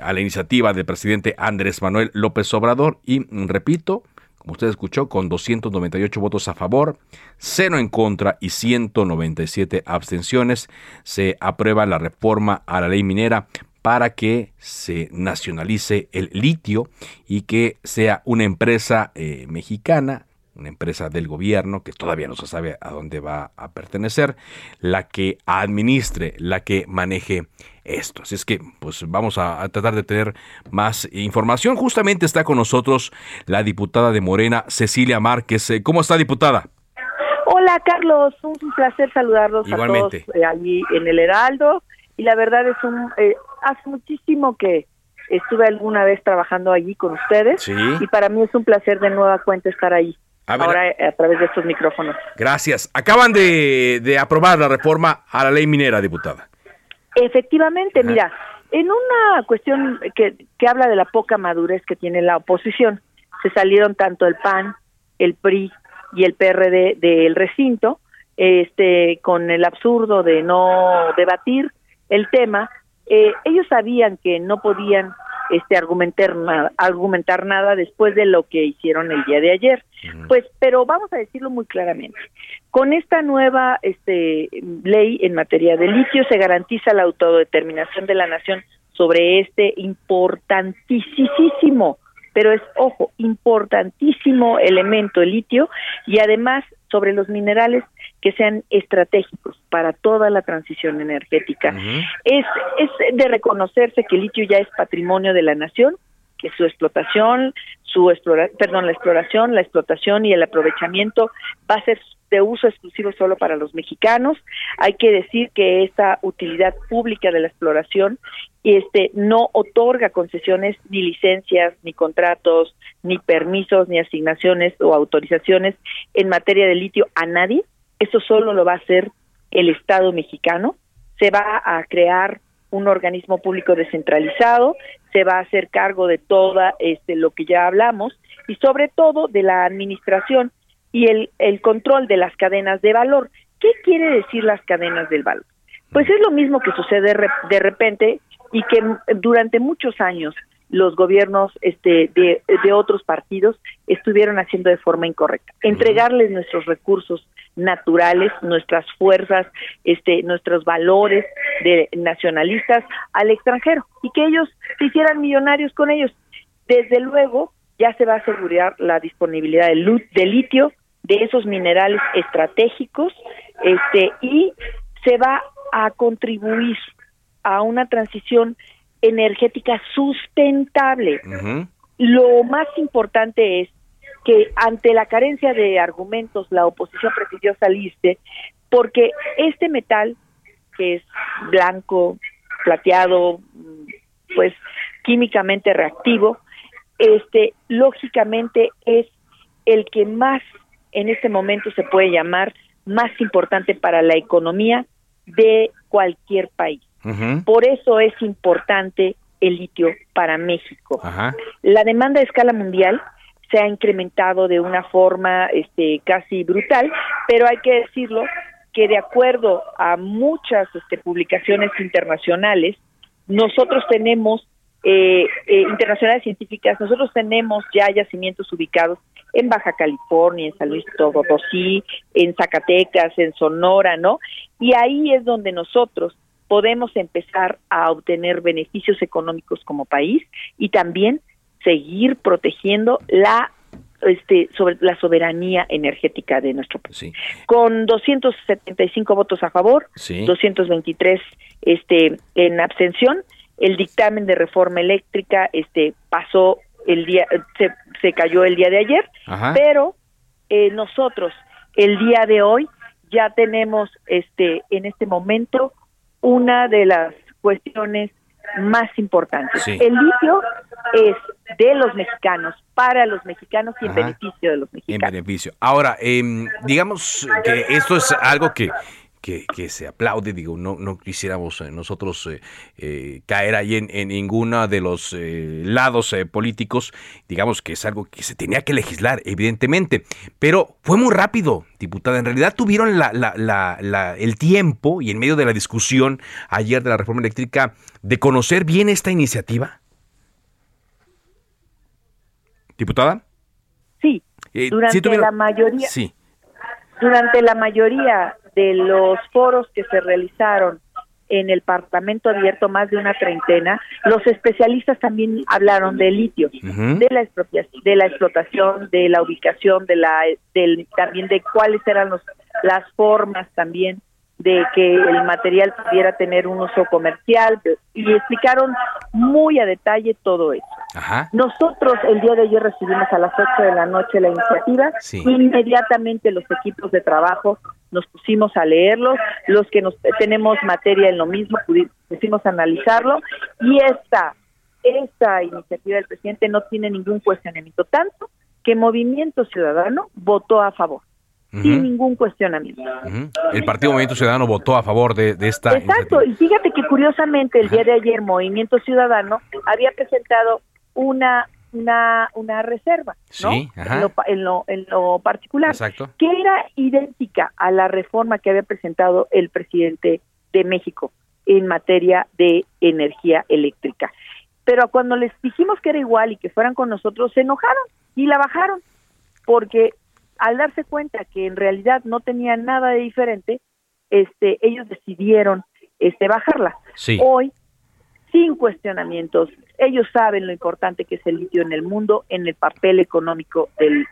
a la iniciativa del presidente Andrés Manuel López Obrador. Y mm, repito, como usted escuchó, con 298 votos a favor, 0 en contra y 197 abstenciones, se aprueba la reforma a la ley minera para que se nacionalice el litio y que sea una empresa eh, mexicana, una empresa del gobierno que todavía no se sabe a dónde va a pertenecer, la que administre, la que maneje esto. Así es que, pues vamos a, tratar de tener más información. Justamente está con nosotros la diputada de Morena, Cecilia Márquez. Eh, ¿Cómo está, diputada? Hola, Carlos. Un placer saludarlos a todos eh, allí en el Heraldo. Y la verdad es un eh, hace muchísimo que estuve alguna vez trabajando allí con ustedes. Y para mí es un placer de nueva cuenta estar ahí. Ahora a través de estos micrófonos. Gracias. Acaban de, de aprobar la reforma a la ley minera, diputada. Efectivamente, mira, en una cuestión que, que habla de la poca madurez que tiene la oposición, se salieron tanto el PAN, el PRI y el PRD del recinto, este, con el absurdo de no debatir el tema, eh, ellos sabían que no podían este argumentar nada, argumentar nada después de lo que hicieron el día de ayer. Pues, pero vamos a decirlo muy claramente. Con esta nueva este ley en materia de litio se garantiza la autodeterminación de la nación sobre este importantísimo, pero es ojo, importantísimo elemento el litio y además sobre los minerales que sean estratégicos para toda la transición energética. es, es de reconocerse que el litio ya es patrimonio de la nación, que su explotación, su explora, perdón, la exploración, la explotación y el aprovechamiento va a ser de uso exclusivo solo para los mexicanos. Hay que decir que esta utilidad pública de la exploración este no otorga concesiones ni licencias, ni contratos, ni permisos, ni asignaciones o autorizaciones en materia de litio a nadie, eso solo lo va a hacer el Estado mexicano. Se va a crear un organismo público descentralizado, se va a hacer cargo de toda este lo que ya hablamos y sobre todo de la administración y el, el control de las cadenas de valor. ¿Qué quiere decir las cadenas del valor? Pues es lo mismo que sucede de repente y que durante muchos años los gobiernos este, de, de, otros partidos estuvieron haciendo de forma incorrecta. Entregarles nuestros recursos naturales, nuestras fuerzas, este, nuestros valores de nacionalistas al extranjero y que ellos se hicieran millonarios con ellos. Desde luego, ya se va a asegurar la disponibilidad de, de litio, de esos minerales estratégicos, este, y se va a contribuir a una transición energética sustentable. Lo más importante es que ante la carencia de argumentos la oposición prefirió salirse porque este metal que es blanco, plateado, pues químicamente reactivo, este lógicamente es el que más en este momento se puede llamar más importante para la economía de cualquier país. Por eso es importante el litio para México. La demanda a escala mundial se ha incrementado de una forma este, casi brutal, pero hay que decirlo que de acuerdo a muchas este, publicaciones internacionales, nosotros tenemos, eh, eh, internacionales científicas, nosotros tenemos ya yacimientos ubicados en Baja California, en San Luis Potosí, en Zacatecas, en Sonora, ¿no? Y ahí es donde nosotros podemos empezar a obtener beneficios económicos como país y también seguir protegiendo la este, sobre la soberanía energética de nuestro país. Con 275 votos a favor, 223 este, en abstención, el dictamen de reforma eléctrica este, pasó el día, se, se cayó el día de ayer, pero eh, nosotros el día de hoy ya tenemos este, en este momento una de las cuestiones más importantes. El litio es de los mexicanos, para los mexicanos y en beneficio de los mexicanos. En beneficio. Ahora, em, digamos que esto es algo que que, se aplaude, digo, no, no quisiéramos eh, nosotros eh, eh, caer ahí en, en ninguno de los lados políticos, digamos que es algo que se tenía que legislar, evidentemente, pero fue muy rápido, diputada, en realidad tuvieron la, la, la, el tiempo y en medio de la discusión ayer de la reforma eléctrica de conocer bien esta iniciativa. Diputada. Sí, durante la mayoría. Sí. Durante la mayoría de los foros que se realizaron en el Parlamento abierto, más de una treintena, los especialistas también hablaron del litio, de la expropiación, de la explotación, de la ubicación, de la, del, también de cuáles eran los, las formas también de que el material pudiera tener un uso comercial y explicaron muy a detalle todo eso. Nosotros el día de ayer recibimos a las 8 de la noche la iniciativa, inmediatamente los equipos de trabajo nos pusimos a leerlos, los que nos tenemos materia en lo mismo pusimos a analizarlo y esta esta iniciativa del presidente no tiene ningún cuestionamiento tanto que Movimiento Ciudadano votó a favor. sin ningún cuestionamiento. El Partido Movimiento Ciudadano votó a favor de, esta. Exacto, y fíjate que curiosamente el día de ayer Movimiento Ciudadano había presentado una una, una reserva, ¿no? En, lo, en, lo, particular, que era idéntica a la reforma que había presentado el presidente de México en materia de energía eléctrica. Pero cuando les dijimos que era igual y que fueran con nosotros, se enojaron y la bajaron, porque al darse cuenta que en realidad no tenía nada de diferente, este, ellos decidieron este, bajarla. Hoy, sin cuestionamientos, ellos saben lo importante que es el litio en el mundo, en el papel económico del,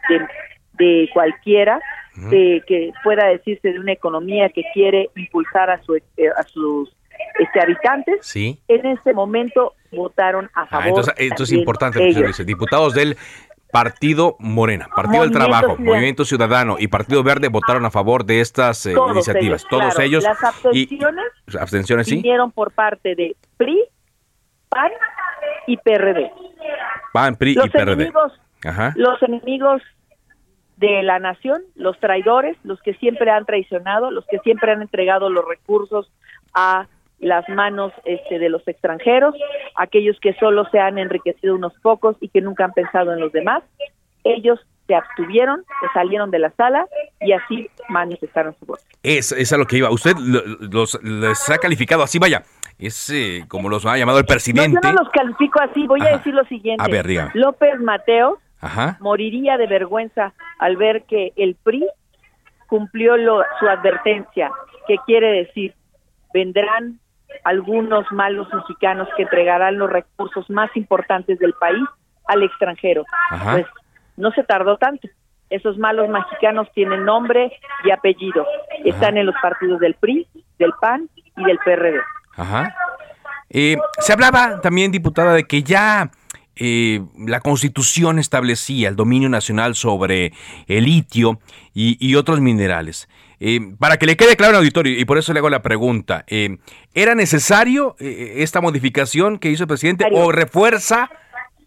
de, cualquiera, que pueda decirse de una economía que quiere impulsar a, su, eh, a sus este, habitantes. Sí. En ese momento votaron a ah, favor. entonces, esto es importante, dice. Diputados del Partido Morena, Partido del Trabajo, Movimiento Ciudadano y Partido Verde votaron a favor de estas eh, iniciativas. Todos ellos. Las abstenciones, y, abstenciones sí. vinieron por parte de PRI, PAN y PRD. PAN, PRI y PRD. Los enemigos de la nación, los traidores, los que siempre han traicionado, los que siempre han entregado los recursos a las manos este, de los extranjeros, aquellos que solo se han enriquecido unos pocos y que nunca han pensado en los demás. Ellos se abstuvieron, se salieron de la sala y así manifestaron su voto. Es, es a lo que iba. Usted los, ha calificado así, vaya. Es eh, como los ha llamado el presidente. yo no los califico así, voy a decir lo siguiente. A ver, López Mateo moriría de vergüenza al ver que el PRI cumplió su advertencia, que quiere decir, vendrán algunos malos mexicanos que entregarán los recursos más importantes del país al extranjero. Pues no se tardó tanto. Esos malos mexicanos tienen nombre y apellido. Están en los partidos del PRI, del PAN y del PRD. Ajá. Eh, se hablaba también, diputada, de que ya eh, la constitución establecía el dominio nacional sobre el litio y, otros minerales. Eh, para que le quede claro al auditorio, y por eso le hago la pregunta, eh, ¿era necesario esta modificación que hizo el presidente o refuerza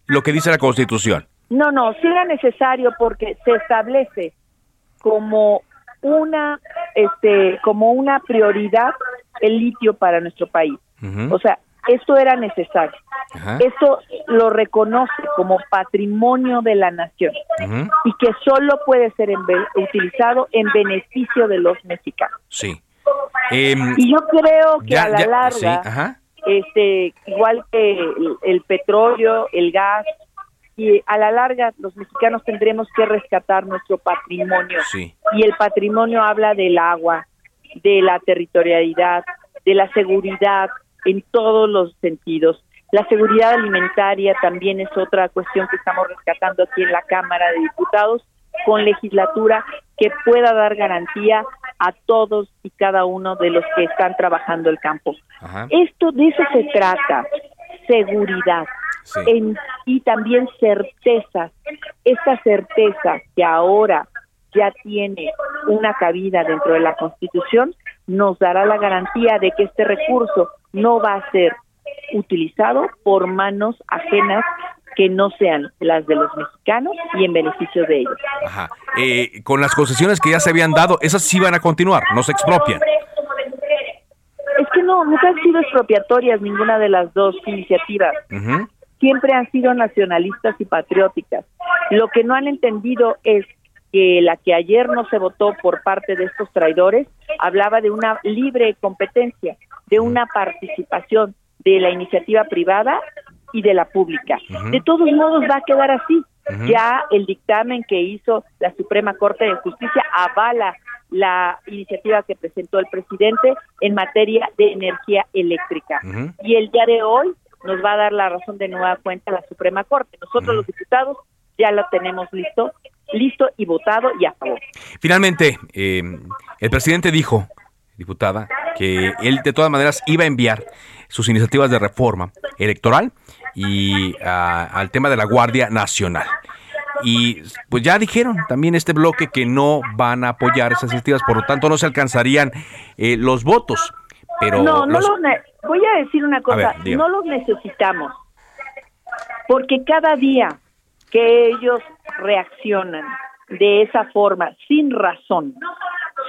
lo que dice la constitución? No, no, sí era necesario porque se establece como una, este, como una prioridad el litio para nuestro país. O sea, esto era necesario. Esto lo reconoce como patrimonio de la nación y que solo puede ser utilizado en beneficio de los mexicanos. Sí. Em, y yo creo que a la larga, este, igual que el, petróleo, el gas, y a la larga los mexicanos tendremos que rescatar nuestro patrimonio. Y el patrimonio habla del agua, de la territorialidad, de la seguridad, en todos los sentidos. La seguridad alimentaria también es otra cuestión que estamos rescatando aquí en la Cámara de Diputados con legislatura que pueda dar garantía a todos y cada uno de los que están trabajando el campo. Esto de eso se trata, seguridad y también certeza. Esta certeza que ahora ya tiene una cabida dentro de la Constitución nos dará la garantía de que este recurso no va a ser utilizado por manos ajenas que no sean las de los mexicanos y en beneficio de ellos. Ajá. Eh, con las concesiones que ya se habían dado, esas sí van a continuar, no se expropian. Es que no, nunca han sido expropiatorias ninguna de las dos iniciativas. Siempre han sido nacionalistas y patrióticas. Lo que no han entendido es que la que ayer no se votó por parte de estos traidores hablaba de una libre competencia, de una participación de la iniciativa privada y de la pública. De todos modos va a quedar así. Ya el dictamen que hizo la Suprema Corte de Justicia avala la iniciativa que presentó el presidente en materia de energía eléctrica. Y el día de hoy nos va a dar la razón de nueva cuenta la Suprema Corte. Nosotros los diputados ya lo tenemos listo listo y votado y a favor. Finalmente, eh, el presidente dijo, diputada, que él de todas maneras iba a enviar sus iniciativas de reforma electoral y al tema de la Guardia Nacional. Y pues ya dijeron también este bloque que no van a apoyar esas iniciativas, por lo tanto no se alcanzarían eh, los votos. Pero no, no voy a decir una cosa, no los necesitamos, porque cada día que ellos reaccionan, de esa forma, sin razón,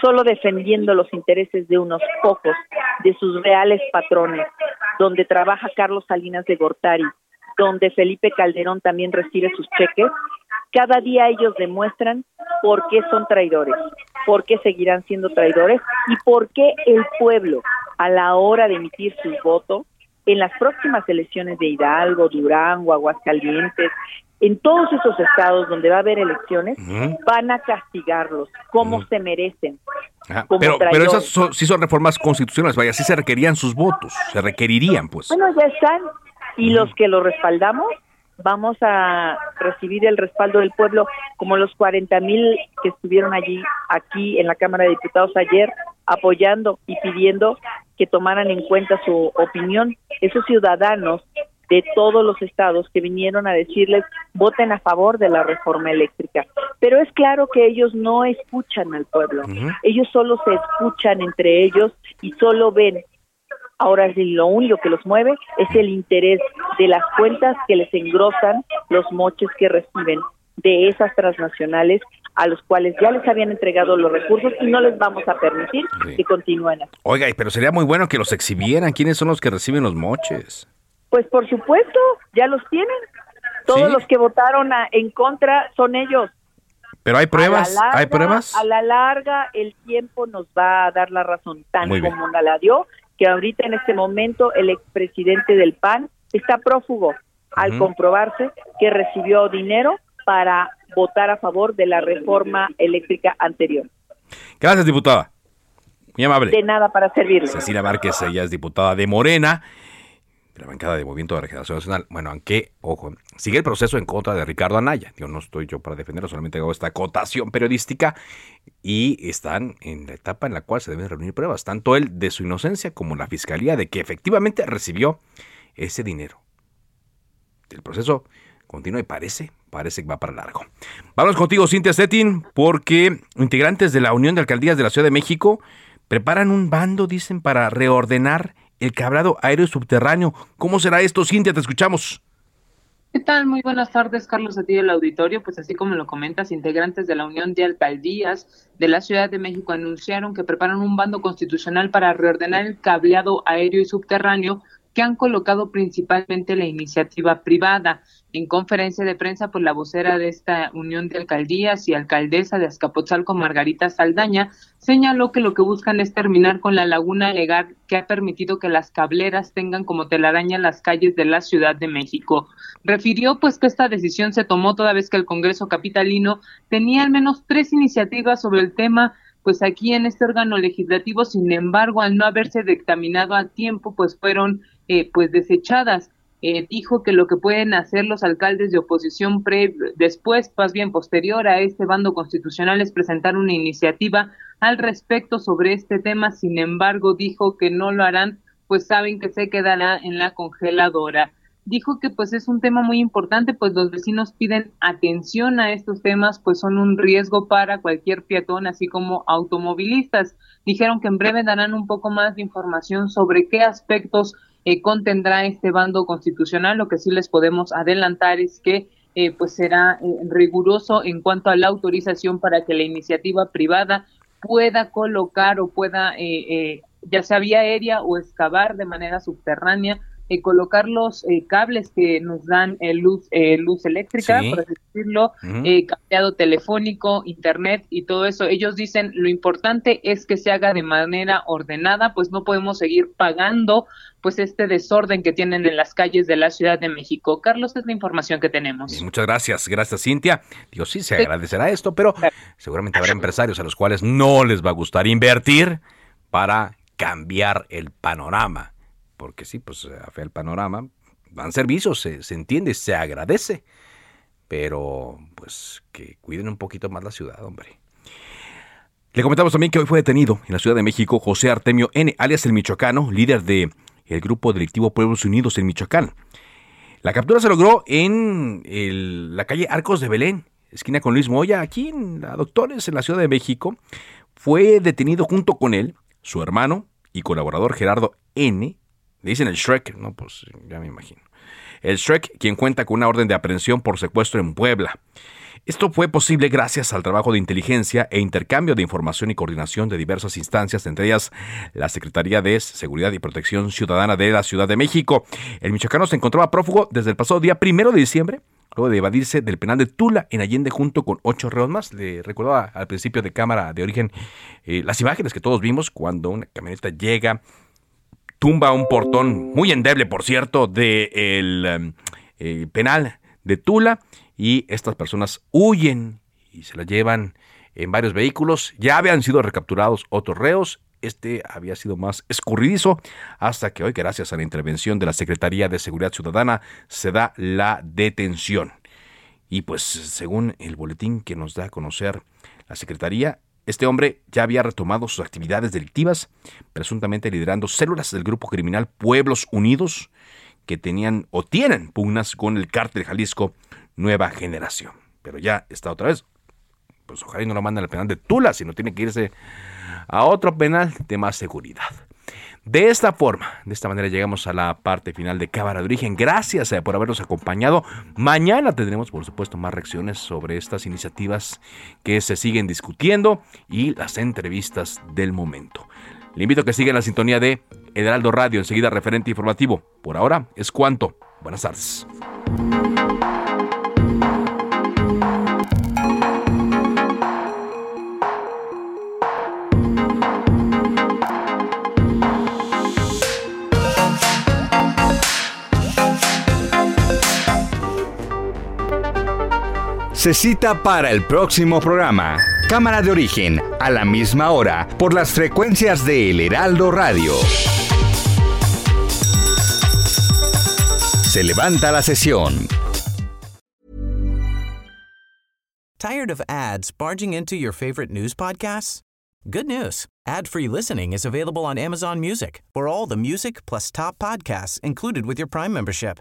solo defendiendo los intereses de unos pocos, de sus reales patrones, donde trabaja Carlos Salinas de Gortari, donde Felipe Calderón también recibe sus cheques, cada día ellos demuestran por qué son traidores, por qué seguirán siendo traidores y por qué el pueblo, a la hora de emitir su voto, en las próximas elecciones de Hidalgo, Durango, Aguascalientes, en todos esos estados donde va a haber elecciones, van a castigarlos como se merecen. Ah, pero, pero esas sí son reformas constitucionales, vaya, sí se requerían sus votos, se requerirían, pues. Bueno, ya están, y los que lo respaldamos, vamos a recibir el respaldo del pueblo, como los 40 mil que estuvieron allí, aquí en la Cámara de Diputados ayer, apoyando y pidiendo que tomaran en cuenta su opinión. Esos ciudadanos de todos los estados que vinieron a decirles voten a favor de la reforma eléctrica. Pero es claro que ellos no escuchan al pueblo, ellos solo se escuchan entre ellos y solo ven. Ahora sí, lo único que los mueve es el interés de las cuentas que les engrosan los moches que reciben de esas transnacionales a los cuales ya les habían entregado los recursos y no les vamos a permitir que continúen así. Oiga, pero sería muy bueno que los exhibieran. ¿Quiénes son los que reciben los moches? Pues por supuesto, ya los tienen. Todos los que votaron en contra son ellos. Pero hay pruebas, hay pruebas. A la larga el tiempo nos va a dar la razón, tan como la dio, que ahorita en este momento el expresidente del PAN está prófugo al comprobarse que recibió dinero para votar a favor de la reforma eléctrica anterior. Gracias, diputada. Muy amable. De nada para servirle. Cecilia Márquez, ella es diputada de Morena la bancada de Movimiento de Regeneración Nacional. Bueno, aunque, ojo, sigue el proceso en contra de Ricardo Anaya. Yo no estoy yo para defenderlo, solamente hago esta acotación periodística y están en la etapa en la cual se deben reunir pruebas, tanto él de su inocencia como la fiscalía de que efectivamente recibió ese dinero. El proceso continúa y parece, parece que va para largo. Vamos contigo, Cintia Stettin, porque integrantes de la Unión de Alcaldías de la Ciudad de México preparan un bando, dicen, para reordenar el cablado aéreo subterráneo. ¿Cómo será esto, Cintia? Te escuchamos. ¿Qué tal? Muy buenas tardes, Carlos, a ti del auditorio. Pues así como lo comentas, integrantes de la Unión de Alcaldías de la Ciudad de México anunciaron que preparan un bando constitucional para reordenar el cableado aéreo y subterráneo que han colocado principalmente la iniciativa privada. En conferencia de prensa, por la vocera de esta unión de alcaldías y alcaldesa de Azcapotzalco, Margarita Saldaña, señaló que lo que buscan es terminar con la laguna legal que ha permitido que las cableras tengan como telaraña las calles de la Ciudad de México. Refirió pues que esta decisión se tomó toda vez que el Congreso Capitalino tenía al menos tres iniciativas sobre el tema pues aquí en este órgano legislativo, sin embargo, al no haberse dictaminado a tiempo, pues fueron eh, pues desechadas. Eh, dijo que lo que pueden hacer los alcaldes de oposición después, más bien posterior a este bando constitucional, es presentar una iniciativa al respecto sobre este tema. Sin embargo, dijo que no lo harán, pues saben que se quedará en la congeladora. Dijo que pues es un tema muy importante, pues los vecinos piden atención a estos temas, pues son un riesgo para cualquier peatón, así como automovilistas. Dijeron que en breve darán un poco más de información sobre qué aspectos eh, contendrá este bando constitucional. Lo que sí les podemos adelantar es que eh, pues será eh, riguroso en cuanto a la autorización para que la iniciativa privada pueda colocar o pueda, ya sea vía aérea o excavar de manera subterránea, colocar los cables que nos dan luz luz eléctrica, por así decirlo, uh telefónico, internet y todo eso. Ellos dicen lo importante es que se haga de manera ordenada, pues no podemos seguir pagando pues este desorden que tienen en las calles de la Ciudad de México. Carlos, es la información que tenemos. muchas gracias, gracias Cintia. Digo, sí, se agradecerá esto, pero seguramente habrá empresarios a los cuales no les va a gustar invertir para cambiar el panorama. Porque sí, pues a fe el panorama, van servicios, se, entiende, se agradece. Pero pues que cuiden un poquito más la ciudad, hombre. Le comentamos también que hoy fue detenido en la Ciudad de México José Artemio N., alias el Michoacano, líder de el grupo delictivo Pueblos Unidos en Michoacán. La captura se logró en la calle Arcos de Belén, esquina con Luis Moya, aquí en la Doctores, en la Ciudad de México. Fue detenido junto con él, su hermano y colaborador Gerardo N. Dicen el Shrek, no, pues ya me imagino. El Shrek, quien cuenta con una orden de aprehensión por secuestro en Puebla. Esto fue posible gracias al trabajo de inteligencia e intercambio de información y coordinación de diversas instancias, entre ellas la Secretaría de Seguridad y Protección Ciudadana de la Ciudad de México. El michoacano se encontraba prófugo desde el pasado día primero de diciembre luego de evadirse del penal de Tula en Allende junto con ocho reos más. Le recordaba al principio de cámara de origen eh, las imágenes que todos vimos cuando una camioneta llega, tumba un portón muy endeble, por cierto, del de em, eh, penal de Tula y estas personas huyen y se la llevan en varios vehículos. Ya habían sido recapturados otros reos este había sido más escurridizo hasta que hoy, gracias a la intervención de la Secretaría de Seguridad Ciudadana, se da la detención. Y pues según el boletín que nos da a conocer la Secretaría, este hombre ya había retomado sus actividades delictivas, presuntamente liderando células del grupo criminal Pueblos Unidos, que tenían o tienen pugnas con el cártel Jalisco Nueva Generación. Pero ya está otra vez. Pues ojalá y no lo manden al penal de Tula, sino tiene que irse a otro penal de más seguridad. De esta forma, de esta manera llegamos a la parte final de Cámara de Origen. Gracias eh, por habernos acompañado. Mañana tendremos, por supuesto, más reacciones sobre estas iniciativas que se siguen discutiendo y las entrevistas del momento. Le invito a que siga en la sintonía de Heraldo Radio, enseguida referente informativo. Por ahora es cuanto. Buenas tardes. Para el próximo programa. Cámara de origen, a la misma hora, por las frecuencias de El Heraldo Radio. Se levanta la sesión. Tired of ads barging into your favorite news podcasts? Good news. Ad-free listening is available on Amazon Music. For all the music plus top podcasts included with your Prime membership.